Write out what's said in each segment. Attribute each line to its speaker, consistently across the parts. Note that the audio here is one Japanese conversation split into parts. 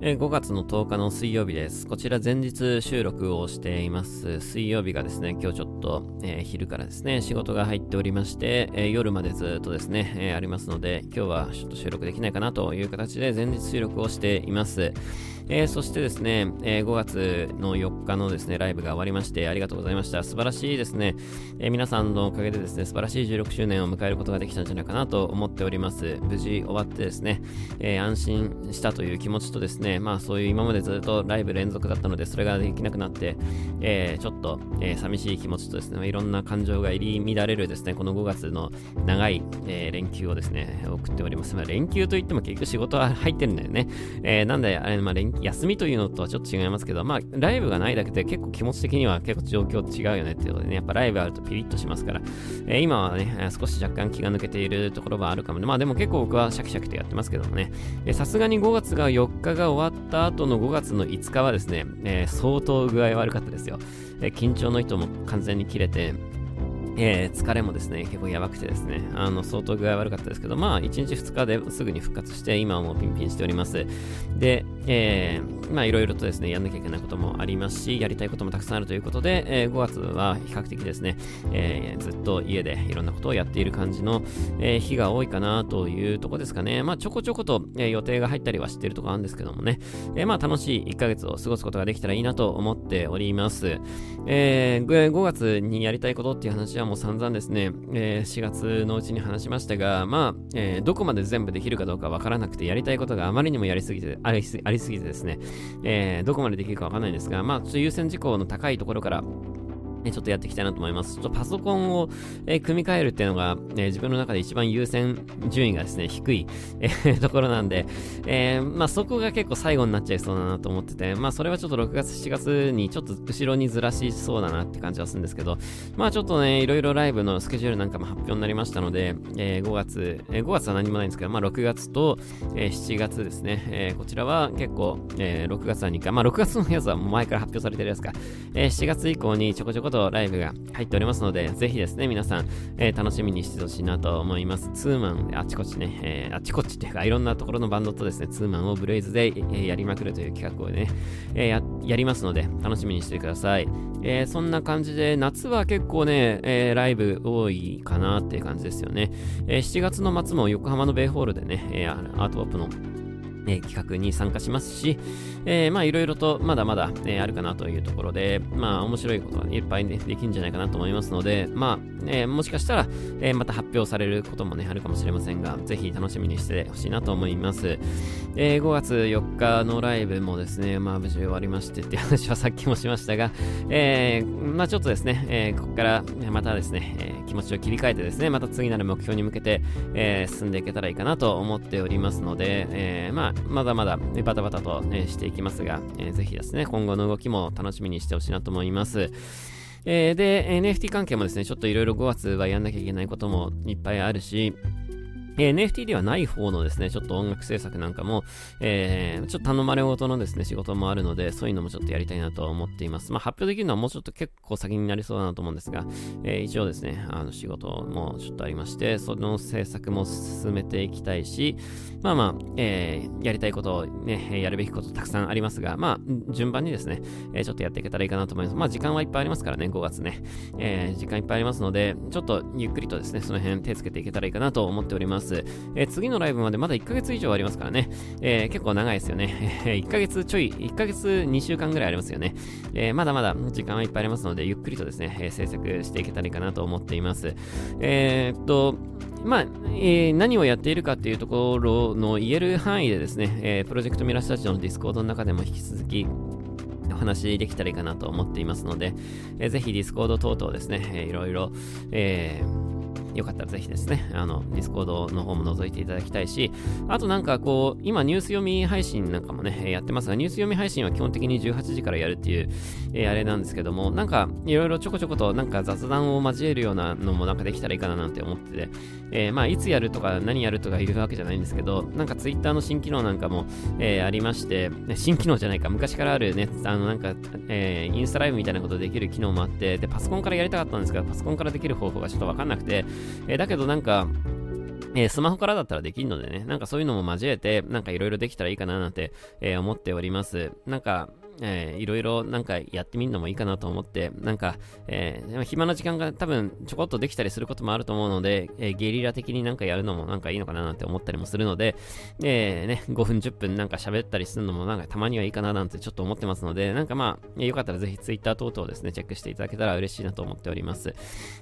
Speaker 1: え5月の10日の水曜日です。こちら前日収録をしています。水曜日がですね、今日ちょっと、えー、昼からですね、仕事が入っておりまして、えー、夜までずっとですね、えー、ありますので、今日はちょっと収録できないかなという形で前日収録をしています。えー、そしてですね、えー、5月の4日のですね、ライブが終わりまして、ありがとうございました。素晴らしいですね、えー、皆さんのおかげでですね、素晴らしい16周年を迎えることができたんじゃないかなと思っております。無事終わってですね、え安心したという気持ちとですね、まあそういう今までずっとライブ連続だったので、それができなくなって、えちょっと、え寂しい気持ちとですね、いろんな感情が入り乱れるですね、この5月の長い、え連休をですね、送っております。まあ連休といっても結局仕事は入ってるんだよね。えなんで、あれ、まあ連休、休みというのとはちょっと違いますけど、まあ、ライブがないだけで結構気持ち的には結構状況違うよねっていうことでね、やっぱライブあるとピリッとしますから、えー、今はね、少し若干気が抜けているところはあるかもね。まあでも結構僕はシャキシャキとやってますけどもね、さすがに5月が4日が終わった後の5月の5日はですね、えー、相当具合悪かったですよ。えー、緊張の糸も完全に切れて、えー、疲れもですね、結構やばくてですね、あの、相当具合悪かったですけど、まあ、1日2日ですぐに復活して、今はもうピンピンしております。で、えー、まあ、いろいろとですね、やんなきゃいけないこともありますし、やりたいこともたくさんあるということで、えー、5月は比較的ですね、えー、ずっと家でいろんなことをやっている感じの、え、日が多いかなというとこですかね。まあ、ちょこちょこと、え、予定が入ったりはしてるとこあるんですけどもね、え、まあ、楽しい1ヶ月を過ごすことができたらいいなと思っております。えー、5月にやりたいことっていう話はもう散々ですね、えー、4月のうちに話しましたが、まあ、え、どこまで全部できるかどうかわからなくて、やりたいことがあまりにもやりすぎて、ありすぎすぎてですね、えー、どこまでできるかわかんないんですが、まあ、優先事項の高いところから、ちょっとやっていきたいなと思います。ちょっとパソコンを、え、組み替えるっていうのが、え、自分の中で一番優先順位がですね、低い、え、ところなんで、えまあそこが結構最後になっちゃいそうだなと思ってて、まあそれはちょっと6月、7月にちょっと後ろにずらしそうだなって感じはするんですけど、まあちょっとね、いろいろライブのスケジュールなんかも発表になりましたので、え5月、え5月は何もないんですけど、まあ6月と、え7月ですね、えこちらは結構、え6月は2回、まあ6月のやつは前から発表されてるやつか、え7月以降にちょこちょこととライブが入っておりますので、ぜひですね、皆さん、えー、楽しみにしてほしいなと思います。ツーマンで、あちこちね、えー、あちこちっていうか、いろんなところのバンドとですね、ツーマンをブレイズで、えー、やりまくるという企画をね、え、や、やりますので、楽しみにしてください。え、そんな感じで、夏は結構ね、え、ライブ多いかなっていう感じですよね。え、7月の末も横浜のベイホールでね、えー、アートオープのえ企画に参加しますし、えー、まあいろいろとまだまだ、えー、あるかなというところで、まあ面白いことがいっぱい、ね、できるんじゃないかなと思いますので、まあ、えー、もしかしたら、えまた発表されることもね、あるかもしれませんが、ぜひ楽しみにしてほしいなと思います。え5月4日のライブもですね、まあ無事終わりましてっていう 話はさっきもしましたが、えまあちょっとですね、えここからまたですね、え気持ちを切り替えてですね、また次なる目標に向けて、え進んでいけたらいいかなと思っておりますので、えまあまだまだねバタバタと、ね、していきますが、えー、ぜひですね、今後の動きも楽しみにしてほしいなと思います。えー、で、NFT 関係もですね、ちょっといろいろ5月はやんなきゃいけないこともいっぱいあるし、え、NFT ではない方のですね、ちょっと音楽制作なんかも、えー、ちょっと頼まれ事のですね、仕事もあるので、そういうのもちょっとやりたいなと思っています。まあ、発表できるのはもうちょっと結構先になりそうだなと思うんですが、えー、一応ですね、あの仕事もちょっとありまして、その制作も進めていきたいし、まあまあ、えー、やりたいことをね、やるべきことたくさんありますが、まあ、順番にですね、え、ちょっとやっていけたらいいかなと思います。まあ、時間はいっぱいありますからね、5月ね。え、時間いっぱいありますので、ちょっとゆっくりとですね、その辺手つけていけたらいいかなと思っております。え、次のライブまでまだ1ヶ月以上ありますからね。え、結構長いですよね。1ヶ月ちょい、1ヶ月2週間ぐらいありますよね。え、まだまだ時間はいっぱいありますので、ゆっくりとですね、え制作していけたらいいかなと思っています。えー、っと、まあ、えー、何をやっているかっていうところの言える範囲でですね、えー、プロジェクトミラスタジオのディスコードの中でも引き続き、お話できたらいいかなと思っていますので、えー、ぜひディスコード等々ですね、えー、いろいろ、えーよかったらぜひですね、あの、ディスコードの方も覗いていただきたいし、あとなんかこう、今ニュース読み配信なんかもね、やってますが、ニュース読み配信は基本的に18時からやるっていう、えー、あれなんですけども、なんか、いろいろちょこちょことなんか雑談を交えるようなのもなんかできたらいいかななんて思ってて、えー、まあ、いつやるとか何やるとか言うわけじゃないんですけど、なんかツイッターの新機能なんかも、えー、ありまして、新機能じゃないか、昔からあるね、あのなんか、え、インスタライブみたいなことできる機能もあって、で、パソコンからやりたかったんですけど、パソコンからできる方法がちょっとわかんなくて、えー、だけどなんか、えー、スマホからだったらできるのでね、なんかそういうのも交えて、なんかいろいろできたらいいかななんて、えー、思っております。なんか、えー、いろいろなんかやってみるのもいいかなと思って、なんか、えー、暇な時間が多分ちょこっとできたりすることもあると思うので、えー、ゲリラ的になんかやるのもなんかいいのかななんて思ったりもするので、えー、ね、5分10分なんか喋ったりするのもなんかたまにはいいかななんてちょっと思ってますので、なんかまあ、よかったらぜひ Twitter 等々ですね、チェックしていただけたら嬉しいなと思っております。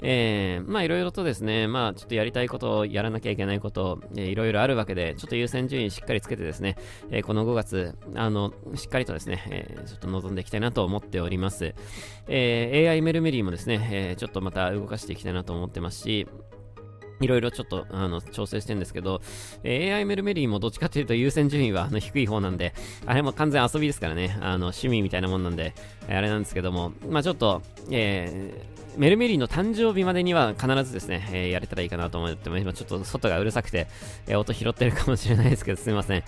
Speaker 1: えー、まあいろいろとですね、まあちょっとやりたいことをやらなきゃいけないこと、えー、いろいろあるわけで、ちょっと優先順位しっかりつけてですね、えー、この5月、あの、しっかりとですね、えー、ちょっと望んでいきたいなと思っております。えー、AI メルメリーもですね、えー、ちょっとまた動かしていきたいなと思ってますし、いろいろちょっと、あの、調整してるんですけど、え、AI メルメリーもどっちかというと優先順位はあの低い方なんで、あれも完全遊びですからね、あの、趣味みたいなもんなんで、あれなんですけども、まあちょっと、えー、メルメリーの誕生日までには必ずですね、えー、やれたらいいかなと思っても、今ちょっと外がうるさくて、えー、音拾ってるかもしれないですけど、すいません。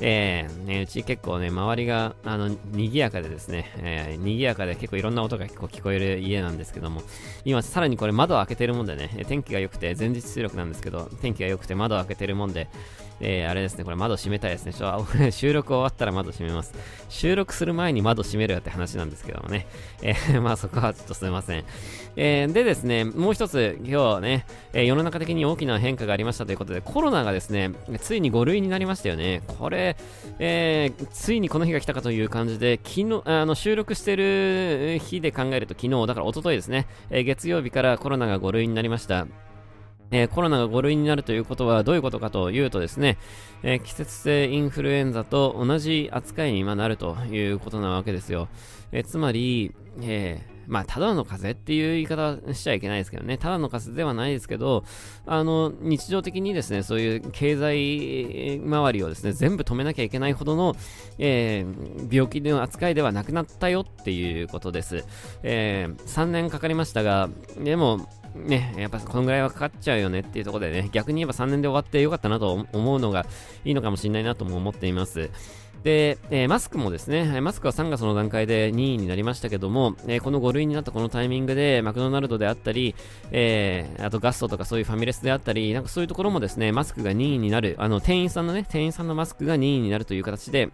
Speaker 1: えー、ね、うち結構ね、周りが、あの、賑やかでですね、えー、賑やかで結構いろんな音が結構聞こえる家なんですけども、今さらにこれ窓を開けてるもんでね、天気が良くて、前日出力なんですけど、天気が良くて窓を開けてるもんで、えー、あれですね、これ窓閉めたいですね。ちょ収録終わったら窓閉めます。収録する前に窓閉めるよって話なんですけどもね。えー、まあそこはちょっとすいません。えー、でですね、もう一つ、今日ね、えー、世の中的に大きな変化がありましたということで、コロナがですね、ついに5類になりましたよね。これ、えー、ついにこの日が来たかという感じで、昨日、あの、収録してる日で考えると昨日、だから一昨日ですね、えー、月曜日からコロナが5類になりました。えー、コロナが5類になるということはどういうことかというとですね、えー、季節性インフルエンザと同じ扱いに今なるということなわけですよ。えー、つまり、えまあ、ただの風邪っていう言い方はしちゃいけないですけどね、ただの風邪ではないですけど、あの、日常的にですね、そういう経済周りをですね、全部止めなきゃいけないほどの、えー、病気の扱いではなくなったよっていうことです。えー、3年かかりましたが、でも、ね、やっぱこのぐらいはかかっちゃうよねっていうところでね、逆に言えば3年で終わってよかったなと思うのがいいのかもしれないなとも思っています。で、えー、マスクもですね、マスクは3月の段階で2位になりましたけども、えー、この5類になったこのタイミングで、マクドナルドであったり、えー、あとガストとかそういうファミレスであったり、なんかそういうところもですね、マスクが2位になる、あの、店員さんのね、店員さんのマスクが2位になるという形で、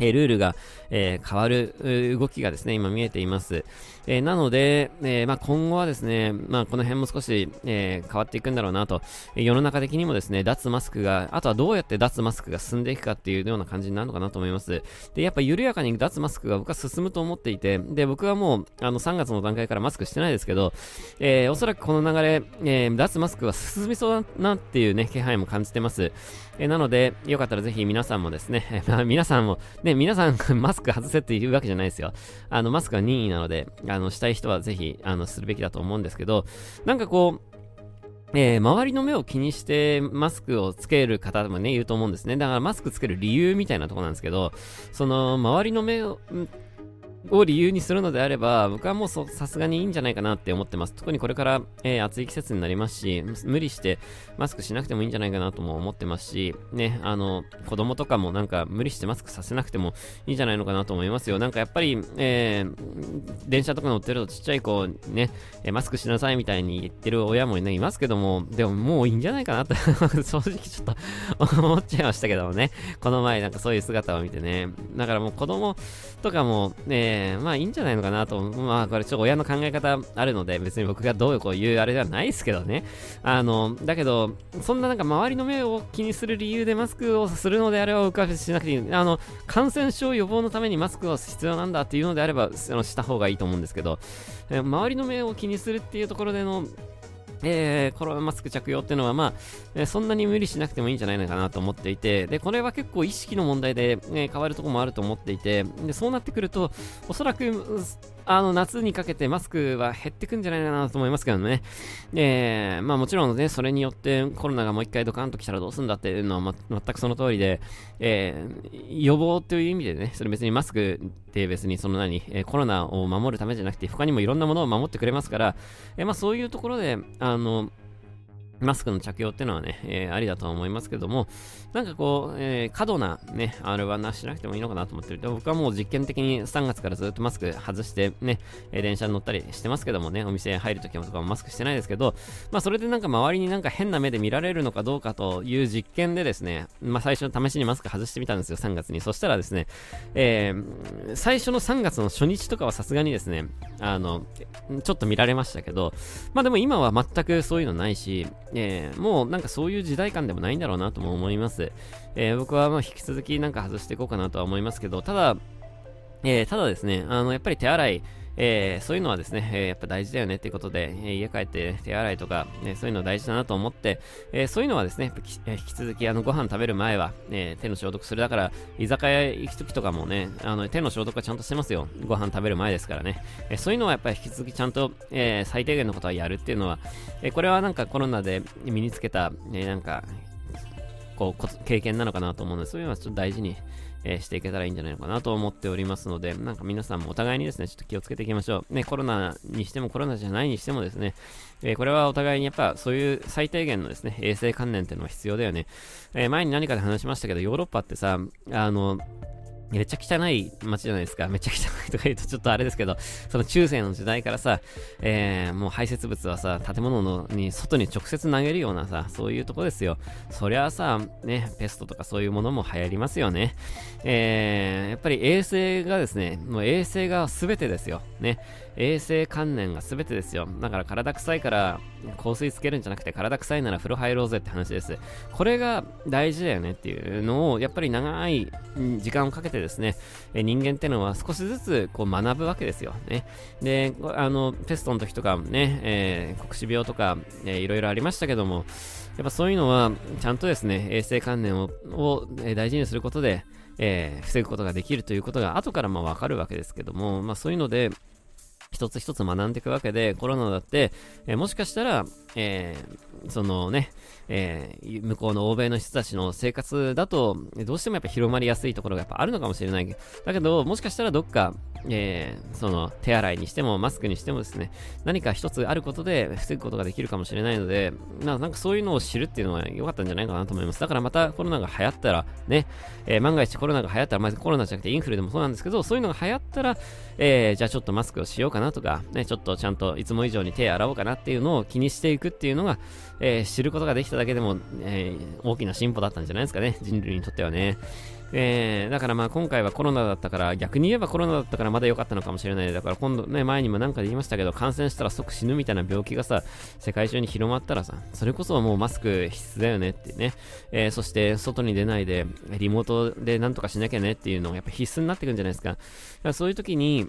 Speaker 1: えルールが、え、変わる動きがですね、今見えています。えー、なので、えー、まあ、今後はですね、まあ、この辺も少し、え変わっていくんだろうなと、え世の中的にもですね、脱マスクが、あとはどうやって脱マスクが進んでいくかっていうような感じになるのかなと思います。で、やっぱ緩やかに脱マスクが僕は進むと思っていて、で、僕はもう、あの、3月の段階からマスクしてないですけど、えおそらくこの流れ、え脱マスクは進みそうだなっていうね、気配も感じてます。えなので、よかったらぜひ皆さんもですね、皆さんも、ね、皆さん マスク外せって言うわけじゃないですよ。あの、マスクは任意なので、あの、したい人はぜひ、あの、するべきだと思うんですけど、なんかこう、えー、周りの目を気にしてマスクをつける方もね、いると思うんですね。だからマスクつける理由みたいなとこなんですけど、その、周りの目を、を理由にするのであれば、僕はもうさすがにいいんじゃないかなって思ってます。特にこれから、えー、暑い季節になりますし、無理してマスクしなくてもいいんじゃないかなとも思ってますし、ね、あの、子供とかもなんか無理してマスクさせなくてもいいんじゃないのかなと思いますよ。なんかやっぱり、えー、電車とか乗ってるとちっちゃい子ね、えマスクしなさいみたいに言ってる親もね、いますけども、でももういいんじゃないかなと 正直ちょっと思っちゃいましたけどもね、この前なんかそういう姿を見てね、だからもう子供とかも、ね、まあいいんじゃないのかなと。まあこれちょっと親の考え方あるので、別に僕がどうこう言うあれではないですけどね。あの、だけど、そんななんか周りの目を気にする理由でマスクをするのであれば、僕はしなくていい。あの、感染症予防のためにマスクは必要なんだっていうのであれば、あのした方がいいと思うんですけど、周りの目を気にするっていうところでの、えー、コロナマスク着用っていうのは、まあ、えー、そんなに無理しなくてもいいんじゃないのかなと思っていて、で、これは結構意識の問題で、えー、変わるところもあると思っていて、で、そうなってくると、おそらく、あの、夏にかけてマスクは減ってくんじゃないかなと思いますけどね。えー、まあもちろんね、それによってコロナがもう一回ドカンと来たらどうすんだっていうのは、ま、全くその通りで、えー、予防という意味でね、それ別にマスクって別にその何、えー、コロナを守るためじゃなくて、他にもいろんなものを守ってくれますから、えー、まあそういうところで、あの、マスクの着用っていうのはね、えー、ありだとは思いますけども、なんかこう、えー、過度なね、あれはなしなくてもいいのかなと思ってる。で僕はもう実験的に3月からずっとマスク外してね、えー、電車に乗ったりしてますけどもね、お店入るときもとかもマスクしてないですけど、まあそれでなんか周りになんか変な目で見られるのかどうかという実験でですね、まあ最初試しにマスク外してみたんですよ、3月に。そしたらですね、えー、最初の3月の初日とかはさすがにですね、あの、ちょっと見られましたけど、まあでも今は全くそういうのないし、えー、もうなんかそういう時代感でもないんだろうなとも思います。えー、僕はまあ引き続きなんか外していこうかなとは思いますけど、ただ、えー、ただですね、あの、やっぱり手洗い、えー、そういうのはですね、えー、やっぱ大事だよねっていうことで、え、家帰って手洗いとか、ね、そういうの大事だなと思って、えそういうのはですね、引き続きあのご飯食べる前は、え手の消毒する。だから、居酒屋行くときとかもね、あの手の消毒はちゃんとしてますよ。ご飯食べる前ですからね。えそういうのはやっぱり引き続きちゃんと、え最低限のことはやるっていうのは、えこれはなんかコロナで身につけた、えなんか、こう、経験なのかなと思うので、そういうのはちょっと大事に、えー、していけたらいいんじゃないのかなと思っておりますので、なんか皆さんもお互いにですね、ちょっと気をつけていきましょう。ね、コロナにしてもコロナじゃないにしてもですね、えー、これはお互いにやっぱそういう最低限のですね、衛生観念っていうのは必要だよね。えー、前に何かで話しましたけど、ヨーロッパってさ、あの、めっちゃ汚い街じゃないですか。めっちゃ汚いとか言うとちょっとあれですけど、その中世の時代からさ、えー、もう排泄物はさ、建物のに外に直接投げるようなさ、そういうとこですよ。そりゃあさ、ね、ペストとかそういうものも流行りますよね。えー、やっぱり衛星がですね、もう衛星が全てですよ。ね。衛生観念が全てですよ。だから体臭いから香水つけるんじゃなくて体臭いなら風呂入ろうぜって話です。これが大事だよねっていうのをやっぱり長い時間をかけてですね、人間ってのは少しずつこう学ぶわけですよ。ね。で、あの、ペストの時とかね、えー、黒死病とか、えー、いろいろありましたけども、やっぱそういうのはちゃんとですね、衛生観念をを大事にすることで、えー、防ぐことができるということが後からまあわかるわけですけども、まあそういうので、一つ一つ学んでいくわけで、コロナだって、え、もしかしたら、えー、そのね、えー、向こうの欧米の人たちの生活だと、どうしてもやっぱ広まりやすいところがやっぱあるのかもしれない。だけど、もしかしたらどっか、えー、その手洗いにしてもマスクにしてもですね、何か一つあることで防ぐことができるかもしれないので、ななんかそういうのを知るっていうのは良かったんじゃないかなと思います。だからまたコロナが流行ったら、ね、えー、万が一コロナが流行ったら、まずコロナじゃなくてインフルでもそうなんですけど、そういうのが流行ったら、えー、じゃあちょっとマスクをしようかなとか、ね、ちょっとちゃんといつも以上に手洗おうかなっていうのを気にしていくっていうのが、えー、知ることができただけでも、えー、大きな進歩だったんじゃないですかね、人類にとってはね。えー、だからまあ今回はコロナだったから、逆に言えばコロナだったからまだ良かったのかもしれない。だから今度ね、前にも何かで言いましたけど、感染したら即死ぬみたいな病気がさ、世界中に広まったらさ、それこそもうマスク必須だよねってね。えー、そして外に出ないで、リモートでなんとかしなきゃねっていうのがやっぱ必須になってくるんじゃないですか。だからそういう時に、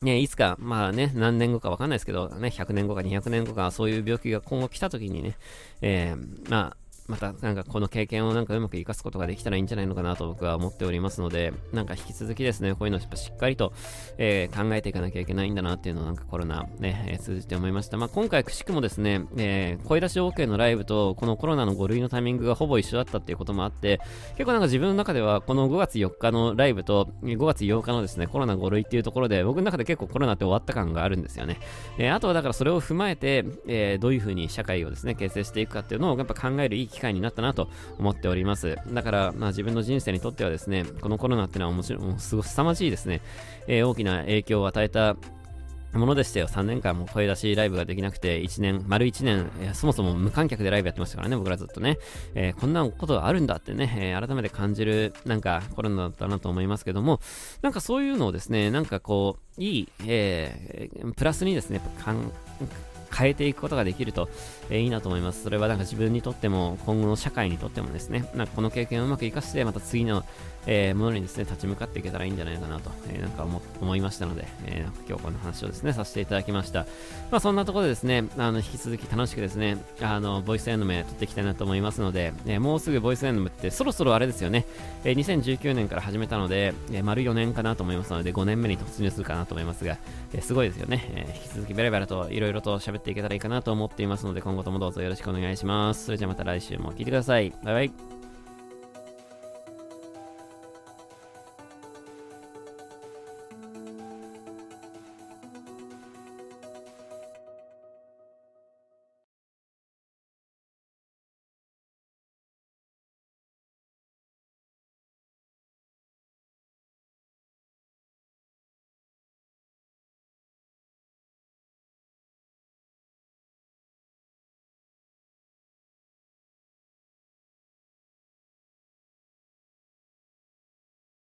Speaker 1: ね、いつか、まあね、何年後かわかんないですけど、ね、100年後か200年後か、そういう病気が今後来た時にね、えー、まあ、またなんかこの経験をなんかうまく活かすことができたらいいんじゃないのかなと僕は思っておりますので、なんか引き続きですね、こういうのをしっかりと、えー、考えていかなきゃいけないんだなっていうのをなんかコロナね、えー、通じて思いました。まあ、今回くしくもですね、えー、声出し OK のライブとこのコロナの5類のタイミングがほぼ一緒だったっていうこともあって、結構なんか自分の中ではこの5月4日のライブと5月8日のですね、コロナ5類っていうところで僕の中で結構コロナって終わった感があるんですよね。えー、あとはだからそれを踏まえて、えー、どういうふうに社会をですね、形成していくかっていうのをやっぱ考えるいい機機会になったなと思っております。だから、まあ自分の人生にとってはですね、このコロナってのは面白い、すごく凄まじいですね、えー、大きな影響を与えたものでしたよ。3年間も声出しライブができなくて、1年、丸1年、えー、そもそも無観客でライブやってましたからね、僕らずっとね。えー、こんなことあるんだってね、えー、改めて感じる、なんかコロナだったなと思いますけども、なんかそういうのをですね、なんかこう、いい、え、プラスにですね、かん変えていくことができると、えー、いいなと思います。それはなんか自分にとっても、今後の社会にとってもですね、なんかこの経験をうまく活かして、また次の、えー、ものにですね、立ち向かっていけたらいいんじゃないかなと、えー、なんか思いましたので、えー、今日この話をですね、させていただきました。まあそんなところでですね、あの、引き続き楽しくですね、あの、ボイスエンドム撮っていきたいなと思いますので、え、もうすぐボイスエンドムってそろそろあれですよね、え、2019年から始めたので、え、丸4年かなと思いますので、5年目に突入するかなと思いますが、え、すごいですよね、え、引き続きベラベラといろいろと喋っていけたらいいかなと思っていますので、今後ともどうぞよろしくお願いします。それじゃまた来週も聞いてください。バイバイ。